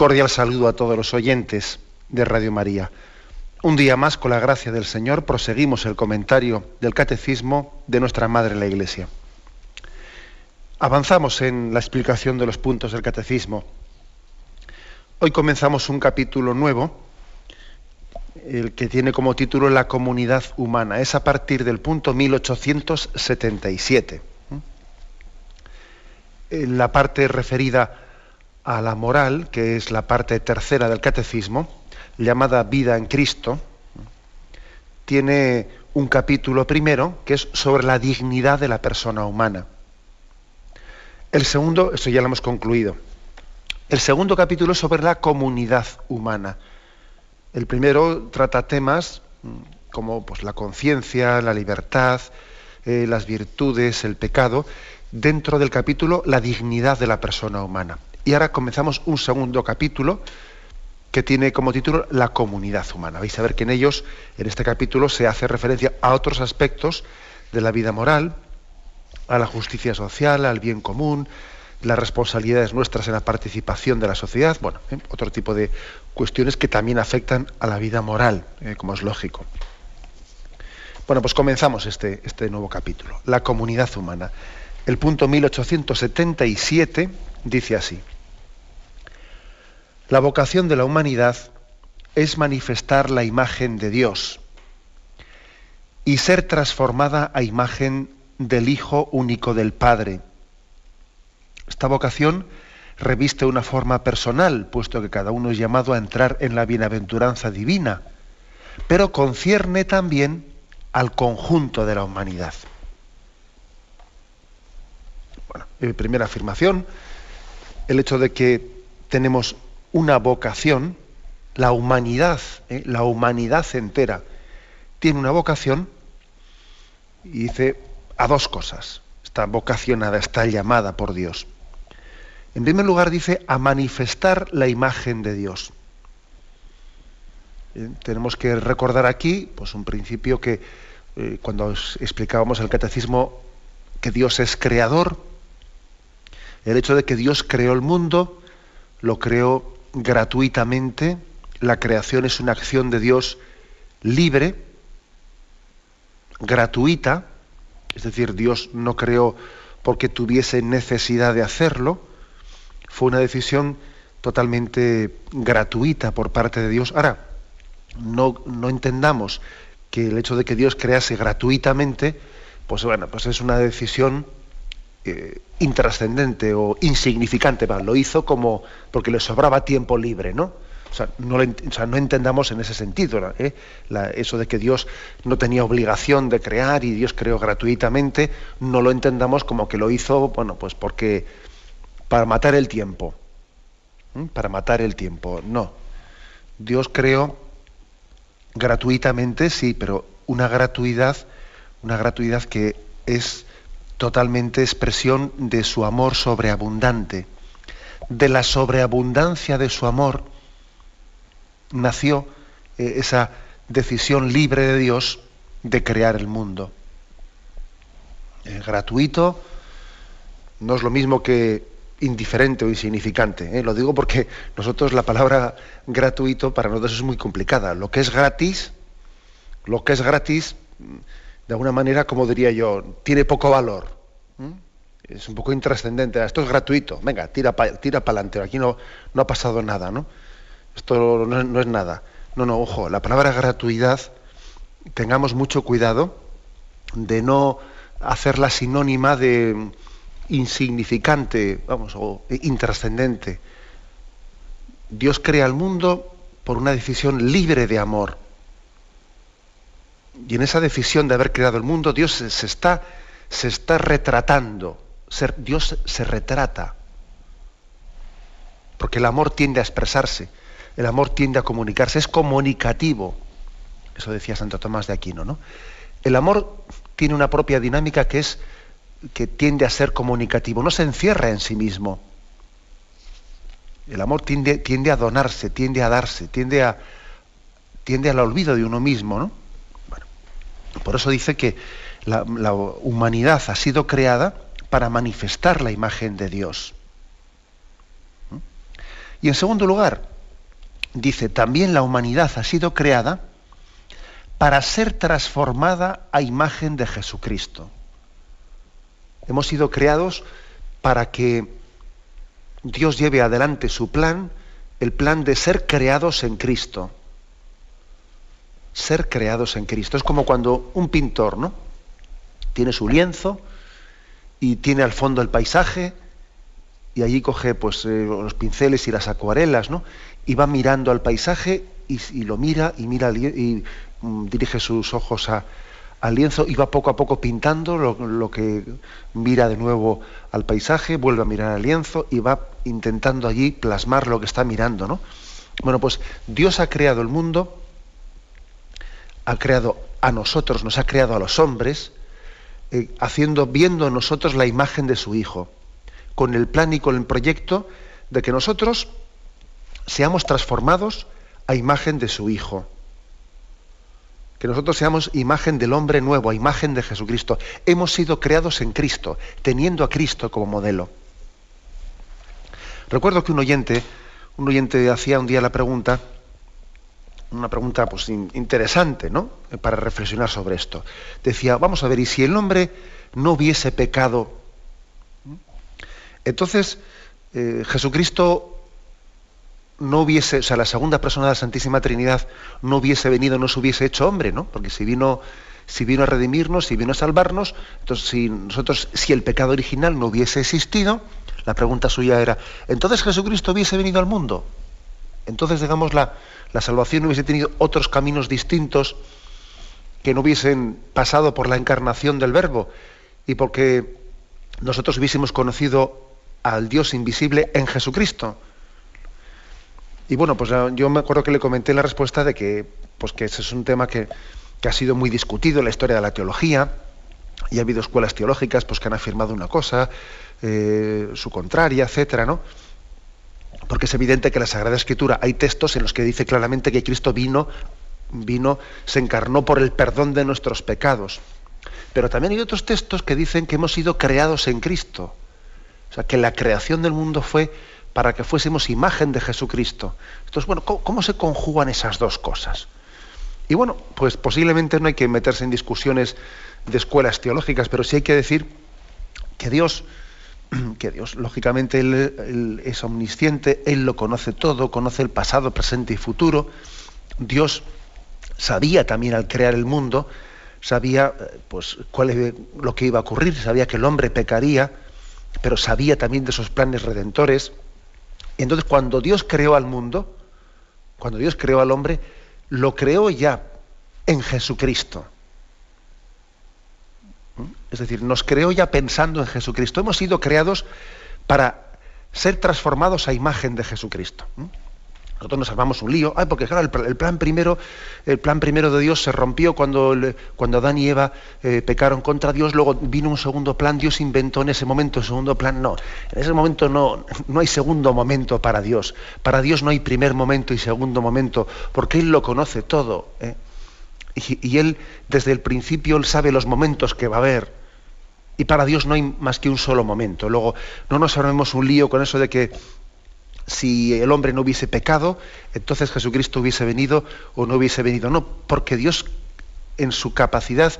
Cordial saludo a todos los oyentes de Radio María. Un día más, con la gracia del Señor, proseguimos el comentario del Catecismo de nuestra Madre la Iglesia. Avanzamos en la explicación de los puntos del Catecismo. Hoy comenzamos un capítulo nuevo, el que tiene como título La comunidad humana. Es a partir del punto 1877. En la parte referida a la moral, que es la parte tercera del catecismo, llamada vida en Cristo, tiene un capítulo primero que es sobre la dignidad de la persona humana. El segundo, esto ya lo hemos concluido. El segundo capítulo es sobre la comunidad humana. El primero trata temas mm, como pues, la conciencia, la libertad, eh, las virtudes, el pecado, dentro del capítulo la dignidad de la persona humana. Y ahora comenzamos un segundo capítulo que tiene como título La comunidad humana. Vais a ver que en ellos, en este capítulo, se hace referencia a otros aspectos de la vida moral, a la justicia social, al bien común, las responsabilidades nuestras en la participación de la sociedad, bueno, otro tipo de cuestiones que también afectan a la vida moral, ¿eh? como es lógico. Bueno, pues comenzamos este, este nuevo capítulo, la comunidad humana. El punto 1877 dice así. La vocación de la humanidad es manifestar la imagen de Dios y ser transformada a imagen del Hijo único del Padre. Esta vocación reviste una forma personal, puesto que cada uno es llamado a entrar en la bienaventuranza divina, pero concierne también al conjunto de la humanidad. Bueno, eh, primera afirmación, el hecho de que tenemos una vocación, la humanidad, ¿eh? la humanidad entera tiene una vocación y dice a dos cosas. Está vocacionada, está llamada por Dios. En primer lugar dice a manifestar la imagen de Dios. ¿Eh? Tenemos que recordar aquí pues, un principio que cuando explicábamos el catecismo que Dios es creador, el hecho de que Dios creó el mundo, lo creó gratuitamente, la creación es una acción de Dios libre, gratuita, es decir, Dios no creó porque tuviese necesidad de hacerlo, fue una decisión totalmente gratuita por parte de Dios. Ahora, no, no entendamos que el hecho de que Dios crease gratuitamente, pues bueno, pues es una decisión eh, intrascendente o insignificante, lo hizo como porque le sobraba tiempo libre, ¿no? O sea, no, entendamos en ese sentido ¿eh? eso de que Dios no tenía obligación de crear y Dios creó gratuitamente, no lo entendamos como que lo hizo, bueno, pues porque para matar el tiempo, para matar el tiempo, no. Dios creó gratuitamente, sí, pero una gratuidad, una gratuidad que es totalmente expresión de su amor sobreabundante. De la sobreabundancia de su amor nació eh, esa decisión libre de Dios de crear el mundo. Gratuito no es lo mismo que indiferente o insignificante. ¿eh? Lo digo porque nosotros la palabra gratuito para nosotros es muy complicada. Lo que es gratis, lo que es gratis de alguna manera, como diría yo, tiene poco valor. Es un poco intrascendente. Esto es gratuito. Venga, tira para adelante. Aquí no, no ha pasado nada, ¿no? Esto no, es nada. No, no, ojo, la palabra gratuidad, tengamos mucho cuidado de no hacerla sinónima de insignificante, vamos, o intrascendente. Dios crea el mundo por una decisión libre de amor. Y en esa decisión de haber creado el mundo, Dios se, está, se está retratando. Dios se retrata. Porque el amor tiende a expresarse, el amor tiende a comunicarse, es comunicativo. Eso decía Santo Tomás de Aquino, ¿no? El amor tiene una propia dinámica que es que tiende a ser comunicativo, no se encierra en sí mismo. El amor tiende, tiende a donarse, tiende a darse, tiende, a, tiende al olvido de uno mismo, ¿no? Por eso dice que la, la humanidad ha sido creada para manifestar la imagen de Dios. Y en segundo lugar, dice, también la humanidad ha sido creada para ser transformada a imagen de Jesucristo. Hemos sido creados para que Dios lleve adelante su plan, el plan de ser creados en Cristo. Ser creados en Cristo. Es como cuando un pintor, ¿no? Tiene su lienzo y tiene al fondo el paisaje y allí coge pues eh, los pinceles y las acuarelas, ¿no? Y va mirando al paisaje y, lo mira y mira y Mm, dirige sus ojos al lienzo y va poco a poco pintando lo, que mira de nuevo al paisaje, vuelve a mirar al lienzo y va intentando allí plasmar lo que está mirando, ¿no? Bueno, pues Dios ha creado el mundo, ha creado a nosotros, nos ha creado a los hombres, eh, haciendo, viendo en nosotros la imagen de su Hijo, con el plan y con el proyecto de que nosotros seamos transformados a imagen de su Hijo que nosotros seamos imagen del hombre nuevo, a imagen de Jesucristo. Hemos sido creados en Cristo, teniendo a Cristo como modelo. Recuerdo que un oyente, un oyente hacía un día la pregunta, una pregunta pues, interesante, ¿no? Para reflexionar sobre esto. Decía, vamos a ver, ¿y si el hombre no hubiese pecado? Entonces, eh, Jesucristo no hubiese, o sea, la segunda persona de la Santísima Trinidad no hubiese venido, no se hubiese hecho hombre, ¿no? Porque si vino, si vino a redimirnos, si vino a salvarnos, entonces si nosotros, si el pecado original no hubiese existido, la pregunta suya era, ¿entonces Jesucristo hubiese venido al mundo? Entonces, digamos, la, la salvación hubiese tenido otros caminos distintos que no hubiesen pasado por la encarnación del Verbo y porque nosotros hubiésemos conocido al Dios invisible en Jesucristo. Y bueno, pues yo me acuerdo que le comenté la respuesta de que, pues que ese es un tema que, ha sido muy discutido en la historia de la teología, y ha habido escuelas teológicas pues, que han afirmado una cosa, eh, su contraria, etcétera, ¿no? Porque es evidente que en la Sagrada Escritura hay textos en los que dice claramente que Cristo vino, vino, se encarnó por el perdón de nuestros pecados. Pero también hay otros textos que dicen que hemos sido creados en Cristo. O sea, que la creación del mundo fue para que fuésemos imagen de Jesucristo. Entonces, bueno, ¿cómo, se conjugan esas dos cosas? Y bueno, pues posiblemente no hay que meterse en discusiones de escuelas teológicas, pero sí hay que decir que Dios, que Dios, lógicamente, él, es omnisciente, Él lo conoce todo, conoce el pasado, presente y futuro. Dios sabía también al crear el mundo, sabía eh, pues cuál es lo que iba a ocurrir, sabía que el hombre pecaría, pero sabía también de esos planes redentores. Y entonces cuando Dios creó al mundo, cuando Dios creó al hombre, lo creó ya en Jesucristo. Es decir, nos creó ya pensando en Jesucristo. Hemos sido creados para ser transformados a imagen de Jesucristo. Nosotros nos armamos un lío, ay, porque claro, el, plan primero, el plan primero de Dios se rompió cuando, cuando Adán y Eva eh, pecaron contra Dios, luego vino un segundo plan, Dios inventó en ese momento el segundo plan, no, en ese momento no, no hay segundo momento para Dios, para Dios no hay primer momento y segundo momento, porque Él lo conoce todo, ¿eh? y, y Él desde el principio Él sabe los momentos que va a haber, y para Dios no hay más que un solo momento. Luego, no nos armemos un lío con eso de que si el hombre no hubiese pecado, entonces Jesucristo hubiese venido o no hubiese venido. No, porque Dios en su capacidad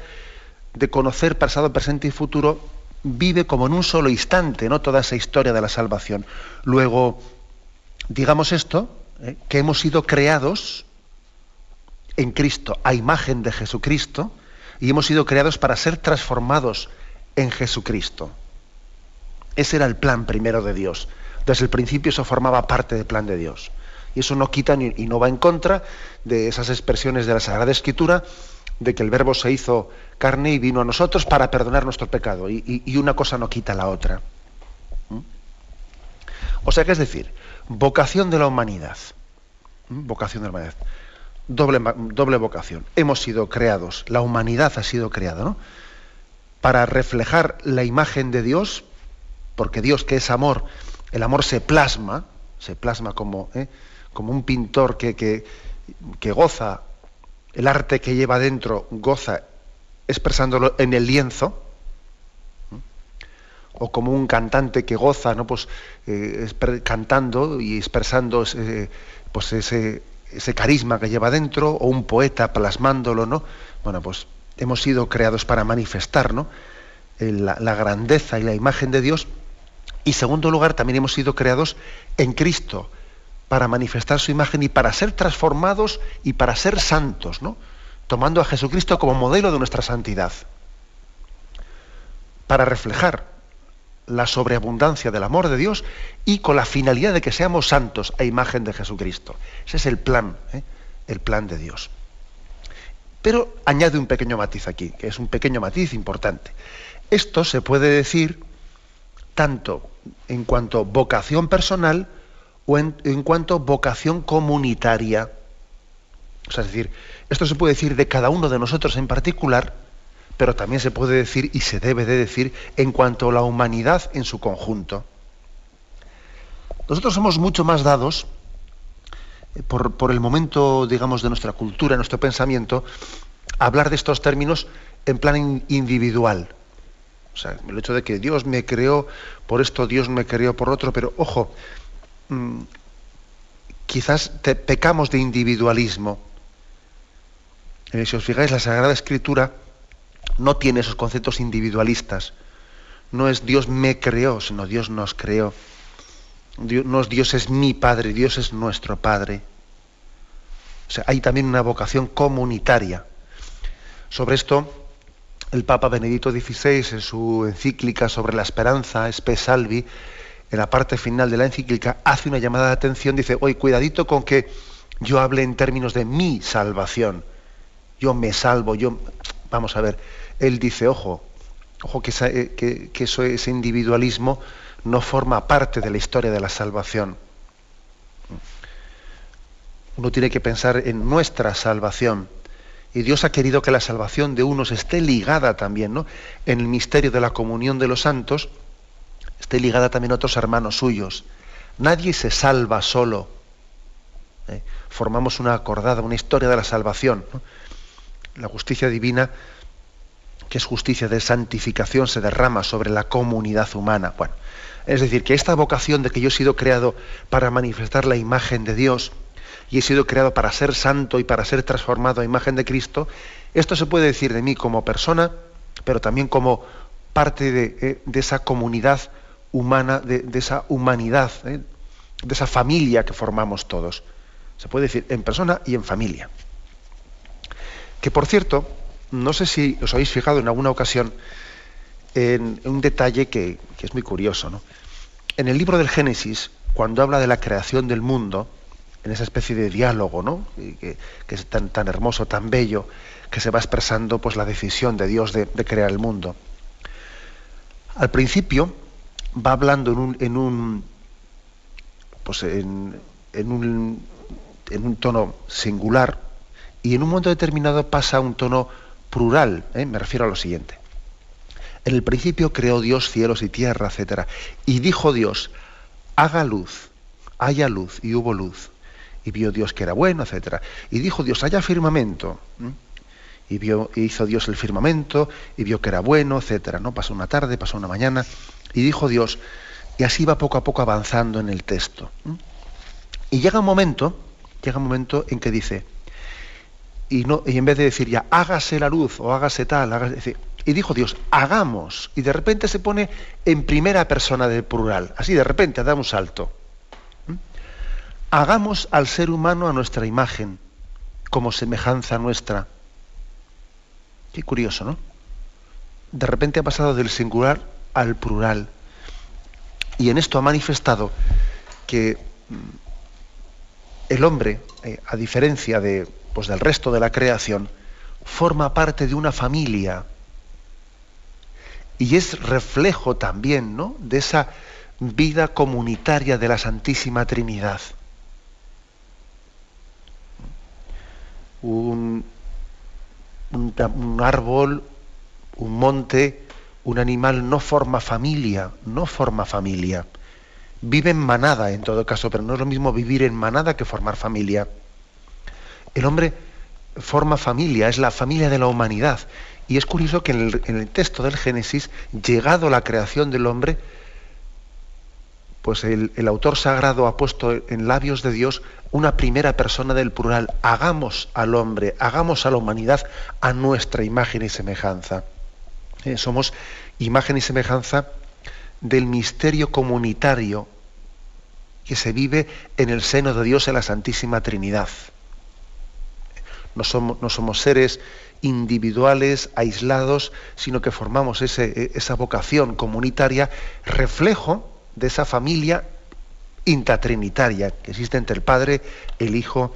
de conocer pasado, presente y futuro vive como en un solo instante, ¿no? Toda esa historia de la salvación. Luego, digamos esto, ¿eh? que hemos sido creados en Cristo, a imagen de Jesucristo, y hemos sido creados para ser transformados en Jesucristo. Ese era el plan primero de Dios. Desde el principio eso formaba parte del plan de Dios. Y eso no quita ni, y no va en contra de esas expresiones de la Sagrada Escritura de que el Verbo se hizo carne y vino a nosotros para perdonar nuestro pecado. Y, una cosa no quita la otra. ¿Mm? O sea que es decir, vocación de la humanidad. ¿Mm? Vocación de la humanidad. Doble, doble vocación. Hemos sido creados, la humanidad ha sido creada, ¿no? Para reflejar la imagen de Dios, porque Dios que es amor, el amor se plasma, se plasma como, ¿eh? como un pintor que, que, que goza el arte que lleva dentro goza expresándolo en el lienzo, o como un cantante que goza, ¿no? pues, eh, cantando y expresando ese, pues ese, ese, carisma que lleva dentro, o un poeta plasmándolo, ¿no? Bueno, pues hemos sido creados para manifestar la, la grandeza y la imagen de Dios. Y segundo lugar, también hemos sido creados en Cristo, para manifestar su imagen y para ser transformados y para ser santos, ¿no? tomando a Jesucristo como modelo de nuestra santidad, para reflejar la sobreabundancia del amor de Dios y con la finalidad de que seamos santos a imagen de Jesucristo. Ese es el plan, ¿eh? el plan de Dios. Pero añade un pequeño matiz aquí, que es un pequeño matiz importante. Esto se puede decir tanto en cuanto vocación personal, o en, cuanto vocación comunitaria. es decir, esto se puede decir de cada uno de nosotros en particular, pero también se puede decir y se debe de decir en cuanto a la humanidad en su conjunto. Nosotros somos mucho más dados, por, el momento, digamos, de nuestra cultura, nuestro pensamiento, hablar de estos términos en plan individual. O sea, el hecho de que Dios me creó por esto, Dios me creó por otro, pero ojo, Mm, quizás pecamos de individualismo. Eh, si os fijáis, la Sagrada Escritura no tiene esos conceptos individualistas. No es Dios me creó, sino Dios nos creó. Dios, no es Dios es mi Padre, Dios es nuestro Padre. O sea, hay también una vocación comunitaria. Sobre esto, el Papa Benedicto XVI, en su encíclica sobre la esperanza, Spe Salvi, en la parte final de la encíclica, hace una llamada de atención, dice, oye, cuidadito con que yo hable en términos de mi salvación. Yo me salvo, yo... Vamos a ver, él dice, ojo, ojo que, eh, que, eso, ese individualismo no forma parte de la historia de la salvación. Uno tiene que pensar en nuestra salvación. Y Dios ha querido que la salvación de unos esté ligada también, ¿no? En el misterio de la comunión de los santos, esté ligada también a otros hermanos suyos. Nadie se salva solo. ¿eh? Formamos una acordada, una historia de la salvación. La justicia divina, que es justicia de santificación, se derrama sobre la comunidad humana. Bueno, es decir, que esta vocación de que yo he sido creado para manifestar la imagen de Dios y he sido creado para ser santo y para ser transformado a imagen de Cristo, esto se puede decir de mí como persona, pero también como parte de, eh, esa comunidad humana, de, esa humanidad, ¿eh? de esa familia que formamos todos. Se puede decir en persona y en familia. Que por cierto, no sé si os habéis fijado en alguna ocasión en un detalle que, es muy curioso. ¿no? En el libro del Génesis, cuando habla de la creación del mundo, en esa especie de diálogo, ¿no? que, es tan, hermoso, tan bello, que se va expresando pues, la decisión de Dios de, de crear el mundo. Al principio, va hablando en un, en un pues en, en, un, en un tono singular y en un momento determinado pasa a un tono plural. ¿eh? Me refiero a lo siguiente. En el principio creó Dios cielos y tierra, etc. Y dijo Dios, haga luz, haya luz, y hubo luz. Y vio Dios que era bueno, etc. Y dijo Dios, haya firmamento. Y vio, hizo Dios el firmamento, y vio que era bueno, etc. ¿no? Pasó una tarde, pasó una mañana, y dijo Dios, y así va poco a poco avanzando en el texto. Y llega un momento, llega un momento en que dice, y, no, y en vez de decir ya, hágase la luz o hágase tal, hágase, y dijo Dios, hagamos, y de repente se pone en primera persona del plural, así de repente da un salto. Hagamos al ser humano a nuestra imagen, como semejanza nuestra. Qué curioso, ¿no? De repente ha pasado del singular al plural. Y en esto ha manifestado que mm, el hombre, eh, a diferencia de, pues, del resto de la creación, forma parte de una familia y es reflejo también ¿no? de esa vida comunitaria de la Santísima Trinidad. Un, un, árbol, un monte, un animal no forma familia, no forma familia. Vive en manada en todo caso, pero no es lo mismo vivir en manada que formar familia. El hombre forma familia, es la familia de la humanidad. Y es curioso que en el, texto del Génesis, llegado la creación del hombre, pues el, autor sagrado ha puesto en labios de Dios una primera persona del plural. Hagamos al hombre, hagamos a la humanidad a nuestra imagen y semejanza. Eh, somos imagen y semejanza del misterio comunitario que se vive en el seno de Dios en la Santísima Trinidad. No somos seres individuales, aislados, sino que formamos ese, esa vocación comunitaria, reflejo de esa familia intratrinitaria que existe entre el Padre, el Hijo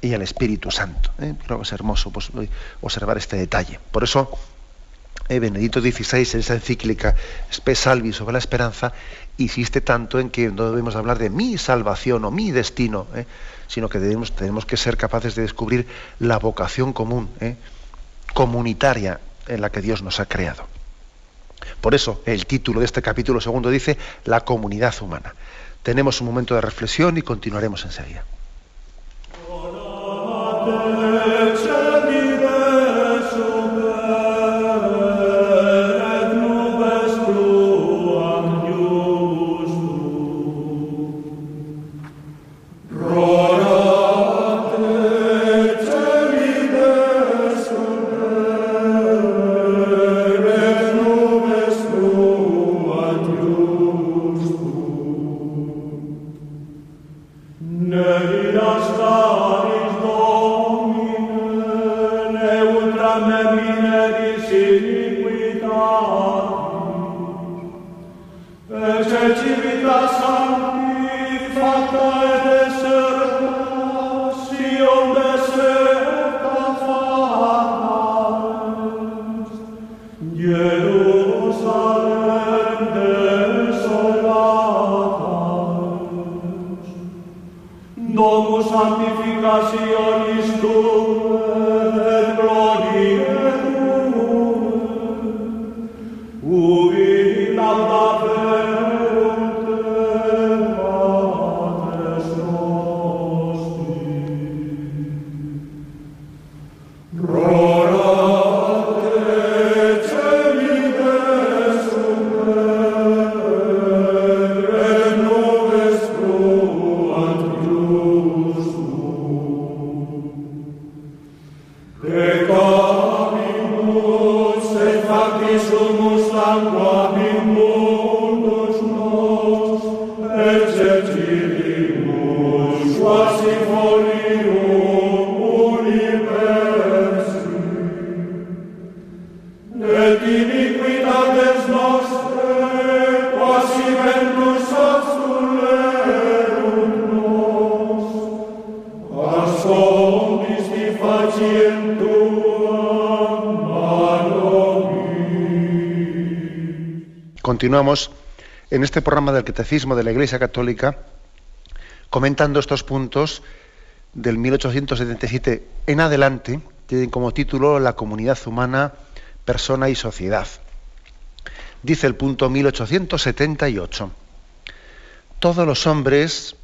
y el Espíritu Santo. ¿eh? Creo que es hermoso pues, observar este detalle. Por eso, eh, Benedito XVI, en esa encíclica Spe Salvi sobre la esperanza, insiste tanto en que no debemos hablar de mi salvación o mi destino, ¿eh? sino que tenemos que ser capaces de descubrir la vocación común, ¿eh? Comunitaria en la que Dios nos ha creado. Por eso el título de este capítulo segundo dice la comunidad humana. Tenemos un momento de reflexión y continuaremos enseguida. Continuamos en este programa del Catecismo de la Iglesia Católica comentando estos puntos del 1877 en adelante, tienen como título La comunidad humana, persona y sociedad. Dice el punto 1878. Todos los hombres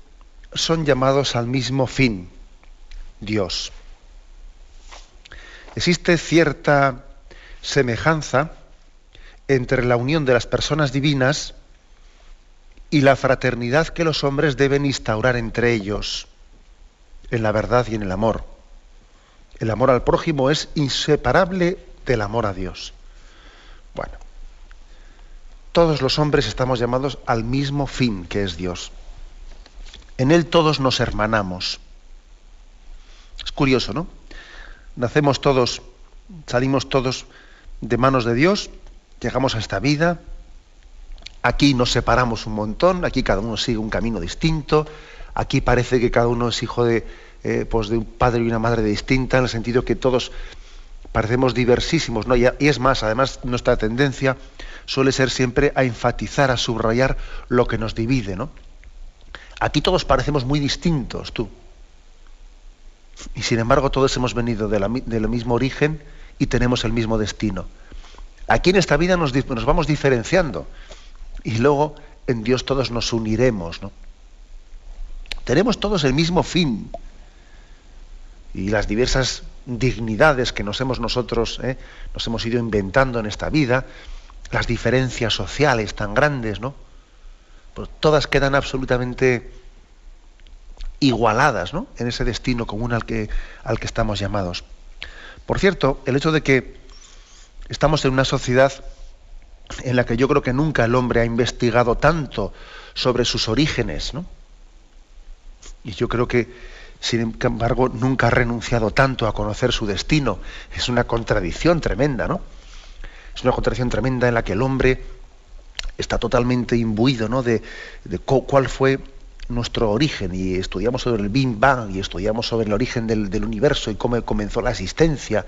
son llamados al mismo fin, Dios. Existe cierta semejanza entre la unión de las personas divinas y la fraternidad que los hombres deben instaurar entre ellos, en la verdad y en el amor. El amor al prójimo es inseparable del amor a Dios. Bueno, todos los hombres estamos llamados al mismo fin que es Dios. En Él todos nos hermanamos. Es curioso, ¿no? Nacemos todos, salimos todos de manos de Dios llegamos a esta vida Aquí nos separamos un montón, aquí cada uno sigue un camino distinto, aquí parece que cada uno es hijo de, eh, pues de un padre y una madre distinta, en el sentido que todos parecemos diversísimos, ¿no? Y, es más, además nuestra tendencia suele ser siempre a enfatizar, a subrayar lo que nos divide, ¿no? Aquí todos parecemos muy distintos, tú. Y sin embargo todos hemos venido del mismo origen y tenemos el mismo destino. Aquí en esta vida nos, vamos diferenciando y luego en Dios todos nos uniremos. Tenemos todos el mismo fin y las diversas dignidades que nos hemos nosotros, ¿eh? nos hemos ido inventando en esta vida, las diferencias sociales tan grandes, ¿no? Pues todas quedan absolutamente igualadas en ese destino común al que, al que estamos llamados. Por cierto, el hecho de que estamos en una sociedad en la que yo creo que nunca el hombre ha investigado tanto sobre sus orígenes, ¿no? Y yo creo que, sin embargo, nunca ha renunciado tanto a conocer su destino. Es una contradicción tremenda, ¿no? Es una contradicción tremenda en la que el hombre está totalmente imbuido, ¿no? De, cuál fue nuestro origen y estudiamos sobre el Big Bang y estudiamos sobre el origen del, universo y cómo comenzó la existencia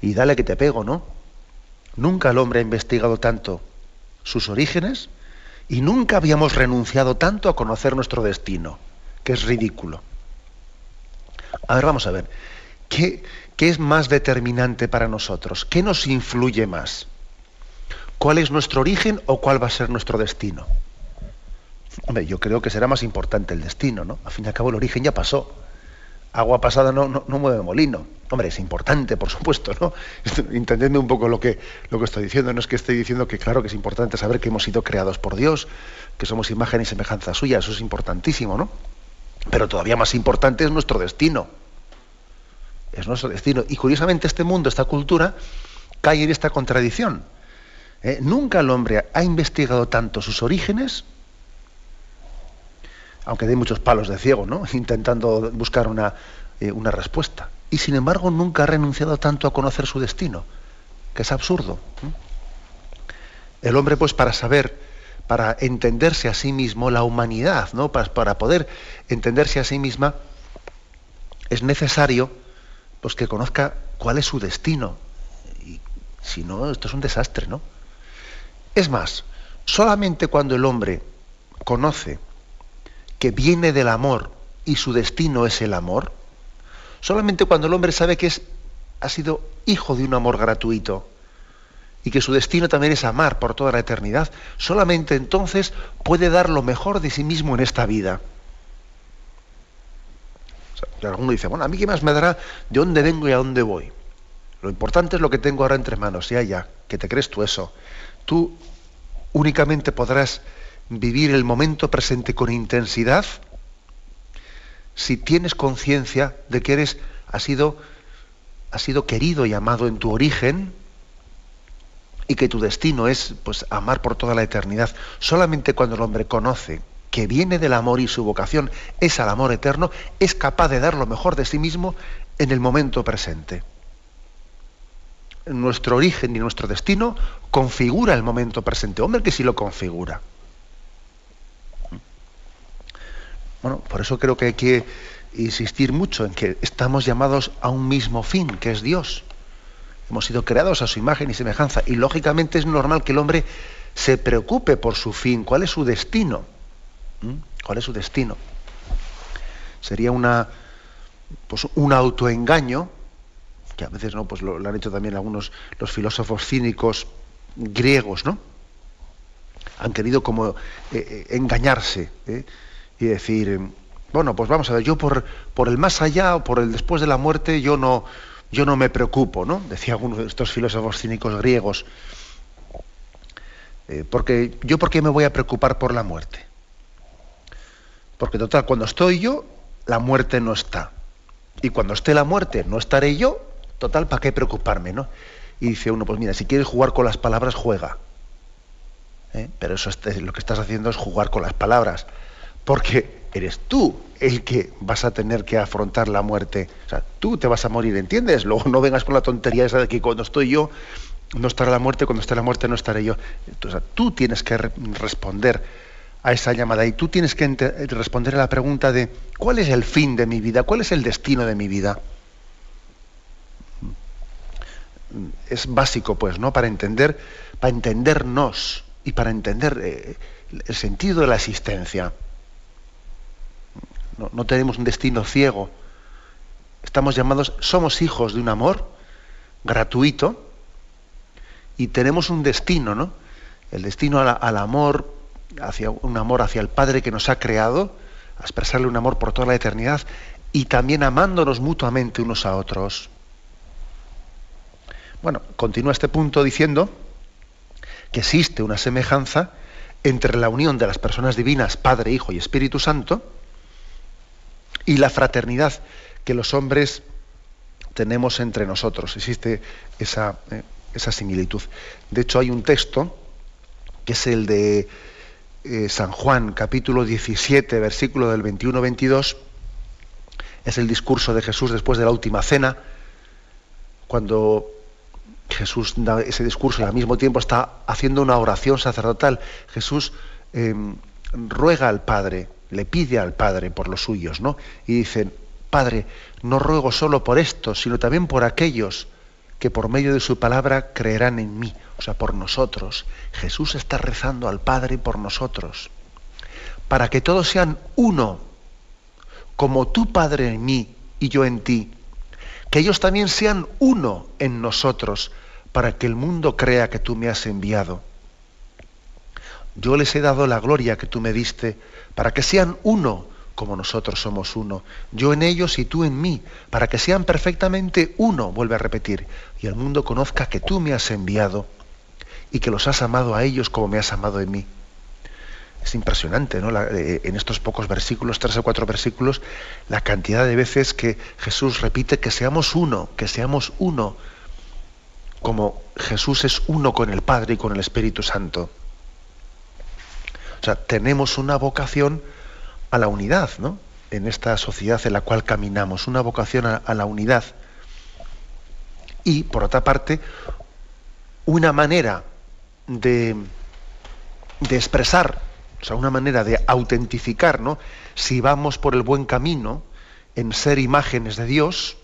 y dale que te pego, ¿no? Nunca el hombre ha investigado tanto sus orígenes y nunca habíamos renunciado tanto a conocer nuestro destino, que es ridículo. A ver, vamos a ver, ¿qué, qué es más determinante para nosotros? ¿Qué nos influye más? ¿Cuál es nuestro origen o cuál va a ser nuestro destino? Hombre, yo creo que será más importante el destino, ¿no? Al fin y al cabo el origen ya pasó. Agua pasada no, no, mueve molino. Hombre, es importante, por supuesto, ¿no? Entendedme un poco lo que, lo que estoy diciendo. No es que estoy diciendo que claro que es importante saber que hemos sido creados por Dios, que somos imagen y semejanza suya, eso es importantísimo, ¿no? Pero todavía más importante es nuestro destino. Es nuestro destino. Y curiosamente este mundo, esta cultura, cae en esta contradicción. ¿Eh? Nunca el hombre ha investigado tanto sus orígenes aunque dé muchos palos de ciego, ¿no? intentando buscar una, eh, una respuesta. Y sin embargo nunca ha renunciado tanto a conocer su destino, que es absurdo. El hombre, pues, para saber, para entenderse a sí mismo, la humanidad, ¿no? Para, para poder entenderse a sí misma, es necesario pues, que conozca cuál es su destino. Y si no, esto es un desastre, ¿no? Es más, solamente cuando el hombre conoce que viene del amor y su destino es el amor, solamente cuando el hombre sabe que es, ha sido hijo de un amor gratuito y que su destino también es amar por toda la eternidad, solamente entonces puede dar lo mejor de sí mismo en esta vida. alguno dice, bueno, a mí qué más me dará de dónde vengo y a dónde voy. Lo importante es lo que tengo ahora entre manos, ya, ya, que te crees tú eso. Tú únicamente podrás vivir el momento presente con intensidad si tienes conciencia de que eres, sido, has sido querido y amado en tu origen y que tu destino es pues, amar por toda la eternidad. Solamente cuando el hombre conoce que viene del amor y su vocación es al amor eterno, es capaz de dar lo mejor de sí mismo en el momento presente. Nuestro origen y nuestro destino configura el momento presente. Hombre, que sí lo configura. Bueno, por eso creo que hay que insistir mucho en que estamos llamados a un mismo fin, que es Dios. Hemos sido creados a su imagen y semejanza y lógicamente es normal que el hombre se preocupe por su fin, cuál es su destino. ¿Mm? ¿Cuál es su destino? Sería una, pues, un autoengaño, que a veces ¿no? pues lo, han hecho también algunos los filósofos cínicos griegos, ¿no? Han querido como eh, eh, engañarse. ¿eh? Y decir, bueno, pues vamos a ver, yo por, el más allá o por el después de la muerte yo no, yo no me preocupo, ¿no? Decía alguno de estos filósofos cínicos griegos. Eh, porque yo por qué me voy a preocupar por la muerte. Porque total, cuando estoy yo, la muerte no está. Y cuando esté la muerte, no estaré yo, total, ¿para qué preocuparme, no? Y dice uno, pues mira, si quieres jugar con las palabras, juega. ¿Eh? Pero eso lo que estás haciendo es jugar con las palabras porque eres tú el que vas a tener que afrontar la muerte. O sea, tú te vas a morir, ¿entiendes? Luego no vengas con la tontería esa de que cuando estoy yo, no estará la muerte, cuando esté la muerte no estaré yo. Entonces, tú tienes que responder a esa llamada y tú tienes que responder a la pregunta de ¿cuál es el fin de mi vida? ¿Cuál es el destino de mi vida? Es básico, pues, ¿no? Para entender, para entendernos y para entender eh, el sentido de la existencia. No, tenemos un destino ciego. Estamos llamados, somos hijos de un amor gratuito, y tenemos un destino, ¿no? El destino al, amor, hacia un amor hacia el Padre que nos ha creado, a expresarle un amor por toda la eternidad y también amándonos mutuamente unos a otros. Bueno, continúa este punto diciendo que existe una semejanza entre la unión de las personas divinas, Padre, Hijo y Espíritu Santo, y la fraternidad que los hombres tenemos entre nosotros. Existe esa, eh, esa similitud. De hecho, hay un texto que es el de eh, San Juan, capítulo 17, versículo del 21-22. Es el discurso de Jesús después de la última cena, cuando Jesús da ese discurso y al mismo tiempo está haciendo una oración sacerdotal. Jesús em, ruega al Padre, le pide al Padre por los suyos, ¿no? Y dice, Padre, no ruego solo por estos, sino también por aquellos que por medio de su palabra creerán en mí, o sea, por nosotros. Jesús está rezando al Padre por nosotros, para que todos sean uno, como tu Padre en mí y yo en ti, que ellos también sean uno en nosotros, para que el mundo crea que tú me has enviado. Yo les he dado la gloria que tú me diste, para que sean uno como nosotros somos uno, yo en ellos y tú en mí, para que sean perfectamente uno, vuelve a repetir, y el mundo conozca que tú me has enviado y que los has amado a ellos como me has amado en mí. Es impresionante, ¿no? Eh, en estos pocos versículos, tres o cuatro versículos, la cantidad de veces que Jesús repite que seamos uno, que seamos uno, como Jesús es uno con el Padre y con el Espíritu Santo. O sea, tenemos una vocación a la unidad, ¿no? En esta sociedad en la cual caminamos, una vocación a, la unidad. Y, por otra parte, una manera de, de expresar, o sea, una manera de autentificar, ¿no? Si vamos por el buen camino en ser imágenes de Dios,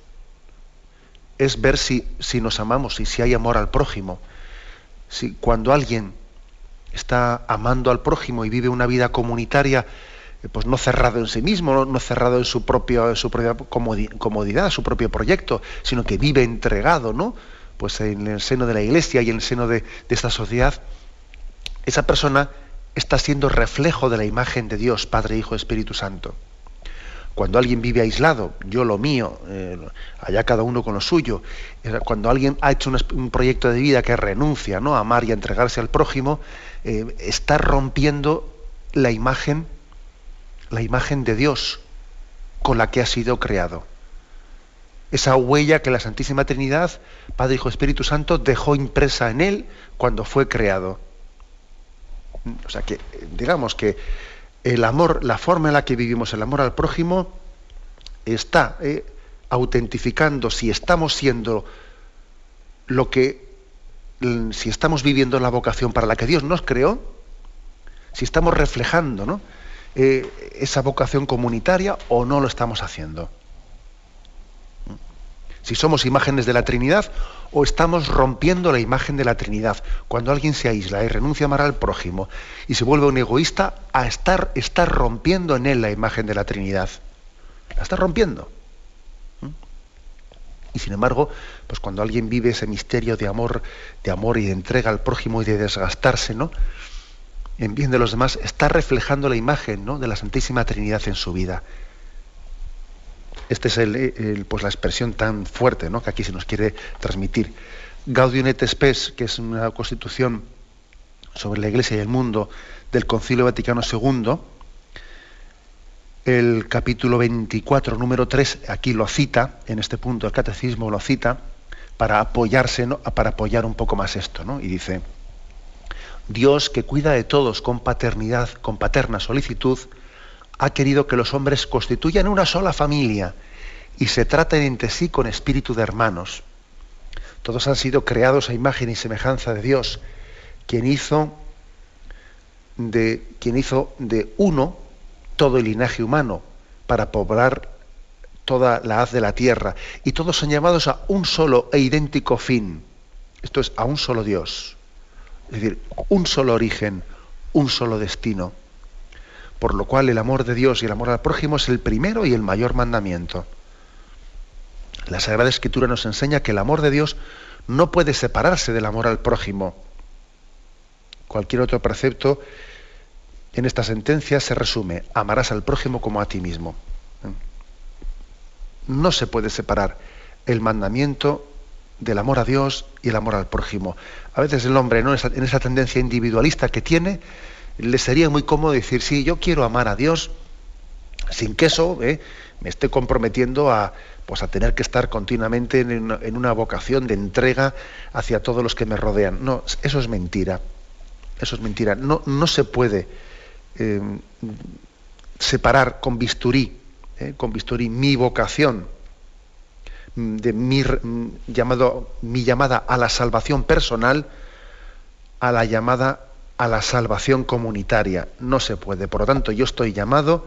es ver si, si nos amamos y si hay amor al prójimo. Si cuando alguien está amando al prójimo y vive una vida comunitaria eh, pues no cerrado en sí mismo, no, cerrado en su, propio, su propia comodidad, su propio proyecto, sino que vive entregado, ¿no? Pues en el seno de la iglesia y en el seno de, esta sociedad, esa persona está siendo reflejo de la imagen de Dios, Padre, Hijo, Espíritu Santo. Cuando alguien vive aislado, yo lo mío, eh, allá cada uno con lo suyo, cuando alguien ha hecho un, proyecto de vida que renuncia ¿no? a amar y a entregarse al prójimo, eh, está rompiendo la imagen la imagen de Dios con la que ha sido creado. Esa huella que la Santísima Trinidad, Padre, Hijo, Espíritu Santo, dejó impresa en él cuando fue creado. O sea que, digamos que el amor, la forma en la que vivimos el amor al prójimo, está eh, autentificando si estamos siendo lo que, si estamos viviendo la vocación para la que Dios nos creó, si estamos reflejando. Eh, esa vocación comunitaria o no lo estamos haciendo. Si somos imágenes de la Trinidad o estamos rompiendo la imagen de la Trinidad. Cuando alguien se aísla y renuncia a amar al prójimo y se vuelve un egoísta, a estar rompiendo en él la imagen de la Trinidad. La está rompiendo. Y sin embargo, pues cuando alguien vive ese misterio de amor, de amor y de entrega al prójimo y de desgastarse, ¿no? en bien de los demás, está reflejando la imagen ¿no? de la Santísima Trinidad en su vida. Esta es el, pues la expresión tan fuerte ¿no? que aquí se nos quiere transmitir. Gaudium et Spes, que es una constitución sobre la Iglesia y el mundo del Concilio Vaticano II, el capítulo 24, número 3, aquí lo cita, en este punto el catecismo lo cita, para apoyarse, para apoyar un poco más esto, ¿no? Y dice, Dios, que cuida de todos con paternidad, con paterna solicitud, ha querido que los hombres constituyan una sola familia y se traten entre sí con espíritu de hermanos. Todos han sido creados a imagen y semejanza de Dios, quien hizo de, quien hizo de uno todo el linaje humano para poblar toda la haz de la tierra. Y todos son llamados a un solo e idéntico fin. Esto es, a un solo Dios. Es decir, un solo origen, un solo destino. Por lo cual el amor de Dios y el amor al prójimo es el primero y el mayor mandamiento. La Sagrada Escritura nos enseña que el amor de Dios no puede separarse del amor al prójimo. Cualquier otro precepto en esta sentencia se resume, amarás al prójimo como a ti mismo. No se puede separar el mandamiento del amor a Dios y el amor al prójimo. A veces el hombre, ¿no? en esa tendencia individualista que tiene, le sería muy cómodo decir, sí, yo quiero amar a Dios sin que eso ¿eh? me esté comprometiendo a, pues a tener que estar continuamente en una, vocación de entrega hacia todos los que me rodean. No, eso es mentira. Eso es mentira. No, no se puede eh, separar con bisturí, eh, con bisturí mi vocación de mi, llamado, mi llamada a la salvación personal a la llamada a la salvación comunitaria. No se puede. Por lo tanto, yo estoy llamado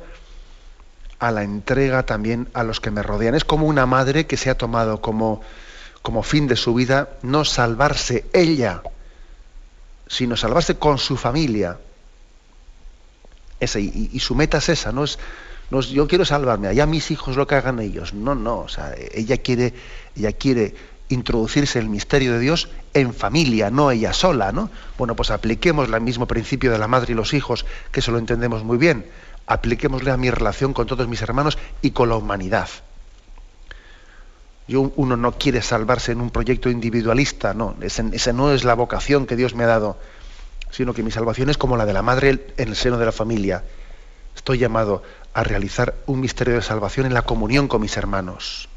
a la entrega también a los que me rodean. Es como una madre que se ha tomado como, como fin de su vida no salvarse ella, sino salvarse con su familia. Esa, y, su meta es esa, no es, no yo quiero salvarme, allá mis hijos lo que hagan ellos. No, no, o sea, ella quiere, ella quiere introducirse el misterio de Dios en familia, no ella sola, ¿no? Bueno, pues apliquemos el mismo principio de la madre y los hijos, que eso lo entendemos muy bien apliquémosle a mi relación con todos mis hermanos y con la humanidad. Yo, uno no quiere salvarse en un proyecto individualista, no, esa no es la vocación que Dios me ha dado, sino que mi salvación es como la de la madre en el seno de la familia. Estoy llamado a realizar un misterio de salvación en la comunión con mis hermanos.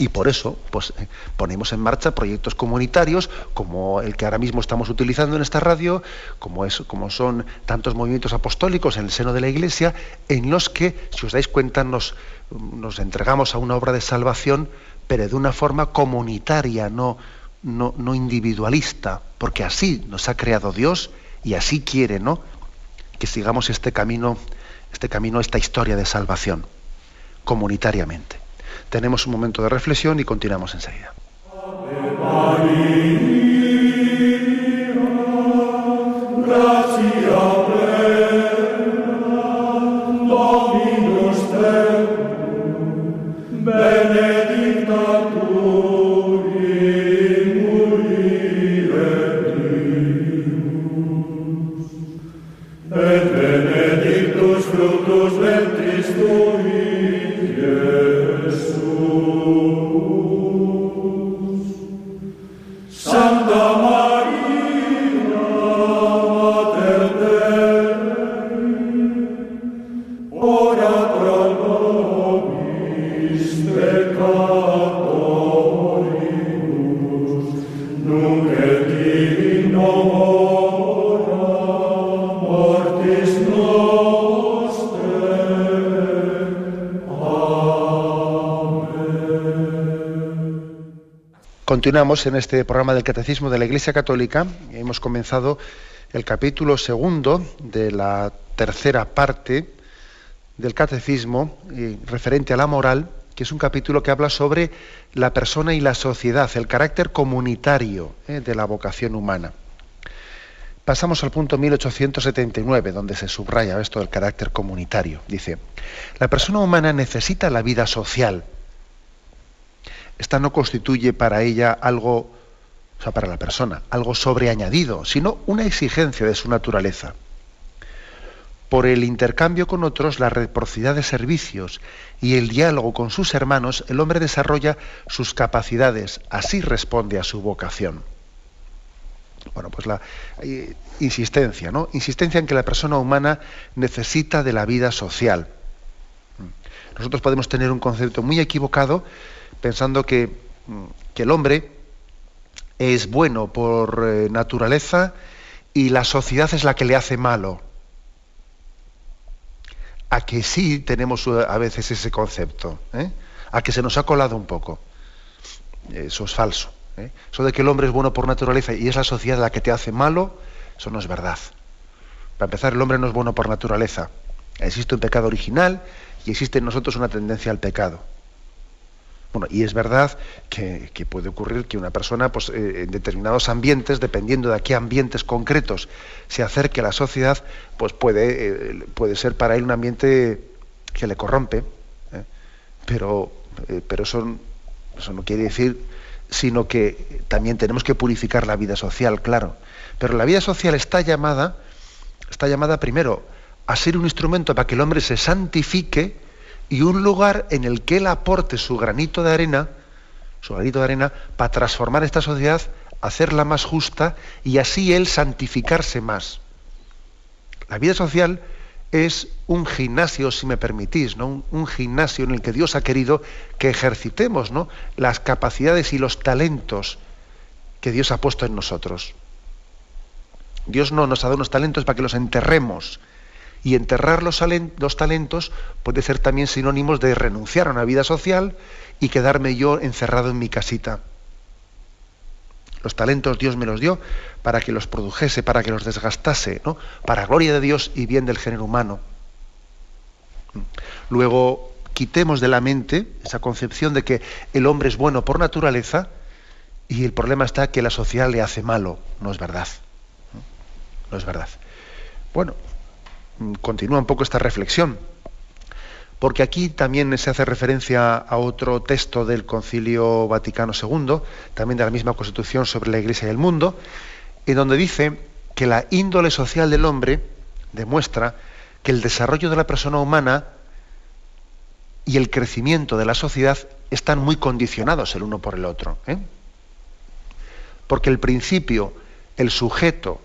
Y por eso pues, eh, ponemos en marcha proyectos comunitarios como el que ahora mismo estamos utilizando en esta radio, como, es, como son tantos movimientos apostólicos en el seno de la Iglesia, en los que, si os dais cuenta, nos, nos entregamos a una obra de salvación, pero de una forma comunitaria, no, no, individualista, porque así nos ha creado Dios y así quiere ¿no? que sigamos este camino, este camino, esta historia de salvación, comunitariamente. Tenemos un momento de reflexión y continuamos enseguida. Continuamos en este programa del Catecismo de la Iglesia Católica. Hemos comenzado el capítulo segundo de la tercera parte del Catecismo eh, referente a la moral, que es un capítulo que habla sobre la persona y la sociedad, el carácter comunitario eh, de la vocación humana. Pasamos al punto 1879, donde se subraya esto del carácter comunitario. Dice, la persona humana necesita la vida social esta no constituye para ella algo, o sea, para la persona, algo sobreañadido, sino una exigencia de su naturaleza. Por el intercambio con otros, la reciprocidad de servicios y el diálogo con sus hermanos, el hombre desarrolla sus capacidades, así responde a su vocación. Bueno, pues la eh, insistencia, ¿no? Insistencia en que la persona humana necesita de la vida social. Nosotros podemos tener un concepto muy equivocado pensando que, el hombre es bueno por eh, naturaleza y la sociedad es la que le hace malo. A que sí tenemos eh, a veces ese concepto, ¿eh? a que se nos ha colado un poco. Eso es falso. Eso de que el hombre es bueno por naturaleza y es la sociedad la que te hace malo, eso no es verdad. Para empezar, el hombre no es bueno por naturaleza. Existe un pecado original y existe en nosotros una tendencia al pecado. Bueno, y es verdad que, puede ocurrir que una persona, pues, eh, en determinados ambientes, dependiendo de a qué ambientes concretos se acerque a la sociedad, pues puede, eh, puede ser para él un ambiente que le corrompe. ¿eh? Pero, pero eso, eso no quiere decir sino que también tenemos que purificar la vida social, claro. Pero la vida social está llamada, está llamada primero a ser un instrumento para que el hombre se santifique y un lugar en el que él aporte su granito de arena, su granito de arena, para transformar esta sociedad, hacerla más justa y así él santificarse más. La vida social es un gimnasio, si me permitís, ¿no? Un, gimnasio en el que Dios ha querido que ejercitemos ¿no? las capacidades y los talentos que Dios ha puesto en nosotros. Dios no nos ha dado unos talentos para que los enterremos. Y enterrar los, talentos puede ser también sinónimos de renunciar a una vida social y quedarme yo encerrado en mi casita. Los talentos Dios me los dio para que los produjese, para que los desgastase, ¿no? para gloria de Dios y bien del género humano. Luego, quitemos de la mente esa concepción de que el hombre es bueno por naturaleza y el problema está que la sociedad le hace malo. No es verdad. No es verdad. Bueno, continúa un poco esta reflexión porque aquí también se hace referencia a otro texto del Concilio Vaticano II, también de la misma Constitución sobre la Iglesia y el mundo, en donde dice que la índole social del hombre demuestra que el desarrollo de la persona humana y el crecimiento de la sociedad están muy condicionados el uno por el otro. ¿eh? Porque el principio, el sujeto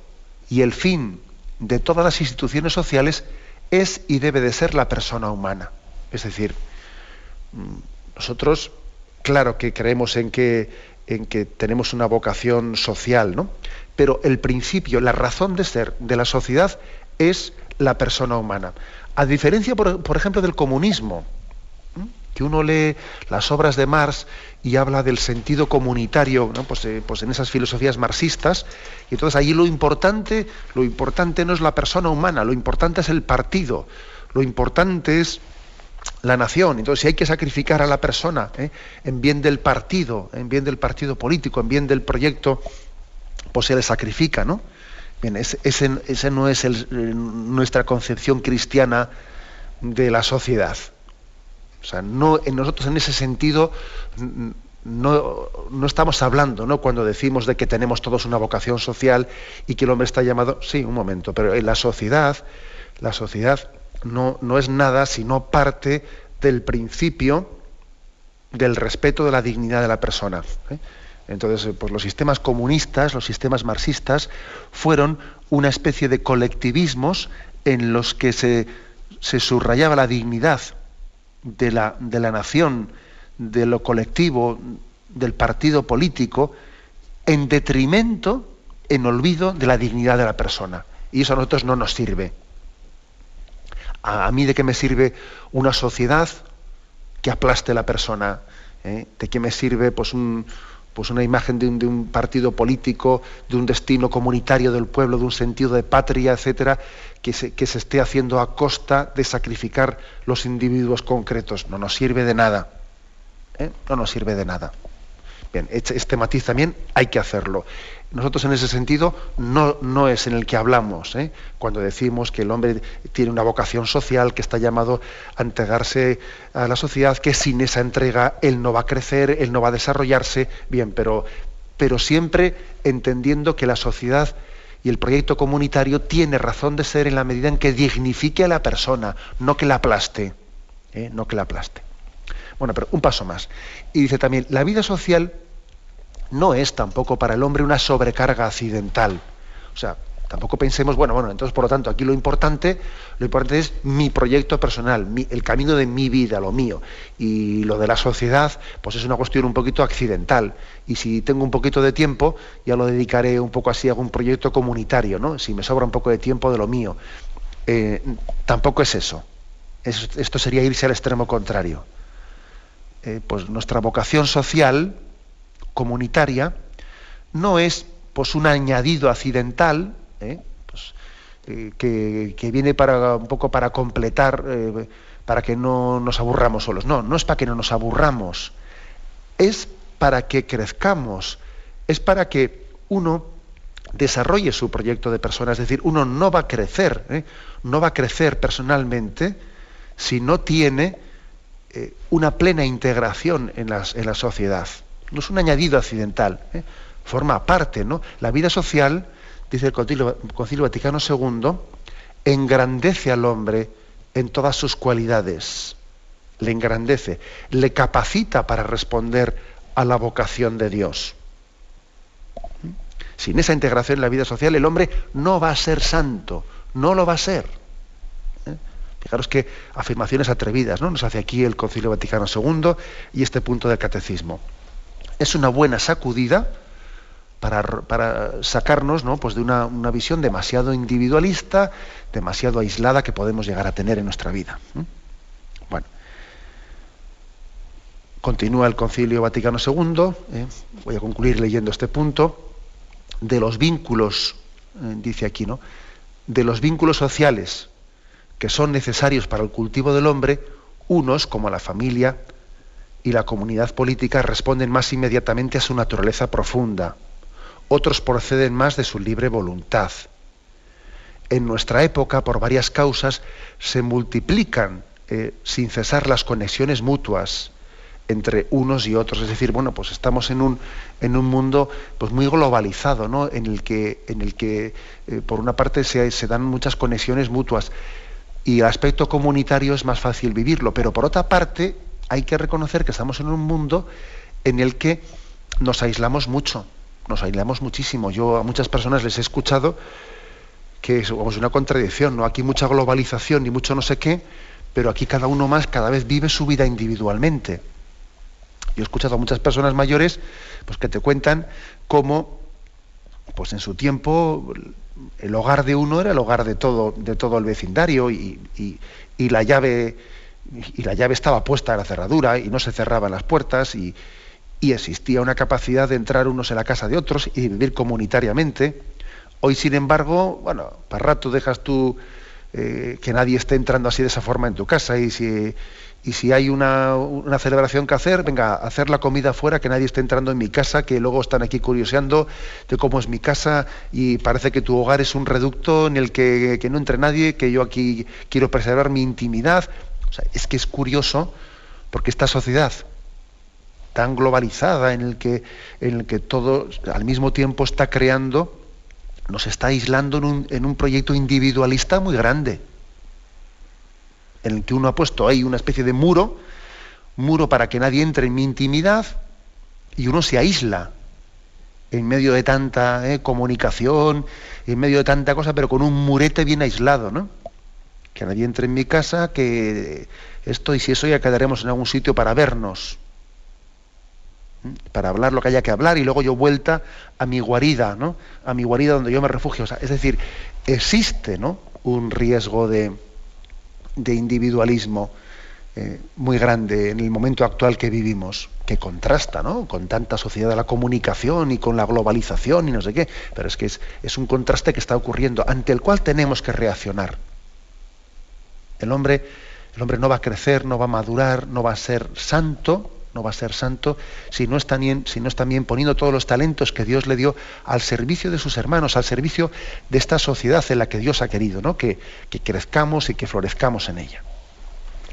y el fin de todas las instituciones sociales es y debe de ser la persona humana. Es decir, mm, nosotros, claro que creemos en que, en que tenemos una vocación social, ¿no? Pero el principio, la razón de ser de la sociedad es la persona humana. A diferencia, por, ejemplo, del comunismo, que uno lee las obras de Marx y habla del sentido comunitario, ¿no? pues, eh, pues, en esas filosofías marxistas, y entonces allí lo importante, lo importante no es la persona humana, lo importante es el partido, lo importante es la nación. Entonces, si hay que sacrificar a la persona ¿eh? en bien del partido, en bien del partido político, en bien del proyecto, pues se le sacrifica, ¿no? Bien, ese, no es nuestra concepción cristiana de la sociedad. O sea, no, en nosotros en ese sentido no, no, estamos hablando, ¿no? Cuando decimos de que tenemos todos una vocación social y que el hombre está llamado, sí, un momento, pero en la sociedad, la sociedad no, no es nada sino parte del principio del respeto de la dignidad de la persona. ¿eh? Entonces, eh, pues los sistemas comunistas, los sistemas marxistas, fueron una especie de colectivismos en los que se, subrayaba la dignidad de la, de la, nación, de lo colectivo, del partido político, en detrimento, en olvido de la dignidad de la persona. Y eso a nosotros no nos sirve. ¿A, mí de qué me sirve una sociedad que aplaste la persona? ¿Eh? ¿De qué me sirve pues, pues una imagen de un, partido político, de un destino comunitario del pueblo, de un sentido de patria, etcétera, que se, que se esté haciendo a costa de sacrificar los individuos concretos? No nos sirve de nada. ¿eh? No nos sirve de nada. Bien, este, este matiz también hay que hacerlo. Nosotros en ese sentido no, no es en el que hablamos, ¿eh? cuando decimos que el hombre tiene una vocación social, que está llamado a entregarse a la sociedad, que sin esa entrega él no va a crecer, él no va a desarrollarse, bien, pero, pero siempre entendiendo que la sociedad y el proyecto comunitario tiene razón de ser en la medida en que dignifique a la persona, no que la aplaste, ¿eh? no que la aplaste. Bueno, pero un paso más. Y dice también, la vida social no es tampoco para el hombre una sobrecarga accidental. O sea, tampoco pensemos, bueno, bueno, entonces por lo tanto aquí lo importante, lo importante es mi proyecto personal, el camino de mi vida, lo mío. Y lo de la sociedad, pues es una cuestión un poquito accidental. Y si tengo un poquito de tiempo, ya lo dedicaré un poco así a algún proyecto comunitario, ¿no? Si me sobra un poco de tiempo de lo mío. Eh, tampoco es eso. esto sería irse al extremo contrario. Eh, pues nuestra vocación social, comunitaria no es pues un añadido accidental ¿eh? pues, eh, que, viene para un poco para completar eh, para que no nos aburramos solos. No no es para que no nos aburramos. Es para que crezcamos. Es para que uno desarrolle su proyecto de persona. Es decir uno no va a crecer no va a crecer personalmente si no tiene una plena integración en, en la sociedad no es un añadido accidental forma parte, ¿no? La vida social, dice el Concilio, Vaticano II, engrandece al hombre en todas sus cualidades, le engrandece, le capacita para responder a la vocación de Dios. Sin esa integración en la vida social, el hombre no va a ser santo, no lo va a ser. ¿Eh? Fijaros que afirmaciones atrevidas ¿no? nos hace aquí el Concilio Vaticano II y este punto del catecismo. Es una buena sacudida para, sacarnos ¿no? pues de una, visión demasiado individualista, demasiado aislada que podemos llegar a tener en nuestra vida. Bueno, continúa el Concilio Vaticano II, ¿eh? voy a concluir leyendo este punto, de los vínculos, eh, dice aquí, ¿no? de los vínculos sociales que son necesarios para el cultivo del hombre, unos, como la familia y la comunidad política, responden más inmediatamente a su naturaleza profunda otros proceden más de su libre voluntad. En nuestra época, por varias causas, se multiplican eh, sin cesar las conexiones mutuas entre unos y otros. Es decir, bueno, pues estamos en un, en un mundo pues muy globalizado, ¿no? En el que, en el que eh, por una parte se, se dan muchas conexiones mutuas y el aspecto comunitario es más fácil vivirlo, pero por otra parte hay que reconocer que estamos en un mundo en el que nos aislamos mucho nos aislamos muchísimo. Yo a muchas personas les he escuchado que es una contradicción, ¿no? Aquí mucha globalización y mucho no sé qué, pero aquí cada uno más cada vez vive su vida individualmente. Yo he escuchado a muchas personas mayores pues, que te cuentan cómo pues en su tiempo el hogar de uno era el hogar de todo, de todo el vecindario y, y la llave y la llave estaba puesta en la cerradura y no se cerraban las puertas y, y existía una capacidad de entrar unos en la casa de otros y vivir comunitariamente. Hoy, sin embargo, bueno, para rato dejas tú eh, que nadie esté entrando así de esa forma en tu casa y si, y si hay una, una, celebración que hacer, venga, hacer la comida fuera, que nadie esté entrando en mi casa, que luego están aquí curioseando de cómo es mi casa y parece que tu hogar es un reducto en el que, que no entre nadie, que yo aquí quiero preservar mi intimidad. O sea, es que es curioso porque esta sociedad tan globalizada en el que, en el que todo al mismo tiempo está creando, nos está aislando en un, en un proyecto individualista muy grande, en el que uno ha puesto ahí una especie de muro, muro para que nadie entre en mi intimidad, y uno se aísla en medio de tanta eh, comunicación, en medio de tanta cosa, pero con un murete bien aislado, ¿no? Que nadie entre en mi casa, que esto y si eso ya quedaremos en algún sitio para vernos para hablar lo que haya que hablar y luego yo vuelta a mi guarida, ¿no? A mi guarida donde yo me refugio. es decir, existe, ¿no? Un riesgo de, individualismo eh, muy grande en el momento actual que vivimos, que contrasta, ¿no? Con tanta sociedad de la comunicación y con la globalización y no sé qué. Pero es que es un contraste que está ocurriendo, ante el cual tenemos que reaccionar. El hombre, el hombre no va a crecer, no va a madurar, no va a ser santo no va a ser santo si no, está bien, poniendo todos los talentos que Dios le dio al servicio de sus hermanos, al servicio de esta sociedad en la que Dios ha querido, ¿no? que, que crezcamos y que florezcamos en ella.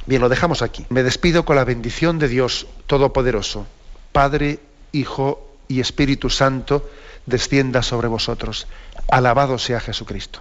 Bien, lo dejamos aquí. Me despido con la bendición de Dios Todopoderoso, Padre, Hijo y Espíritu Santo, descienda sobre vosotros. Alabado sea Jesucristo.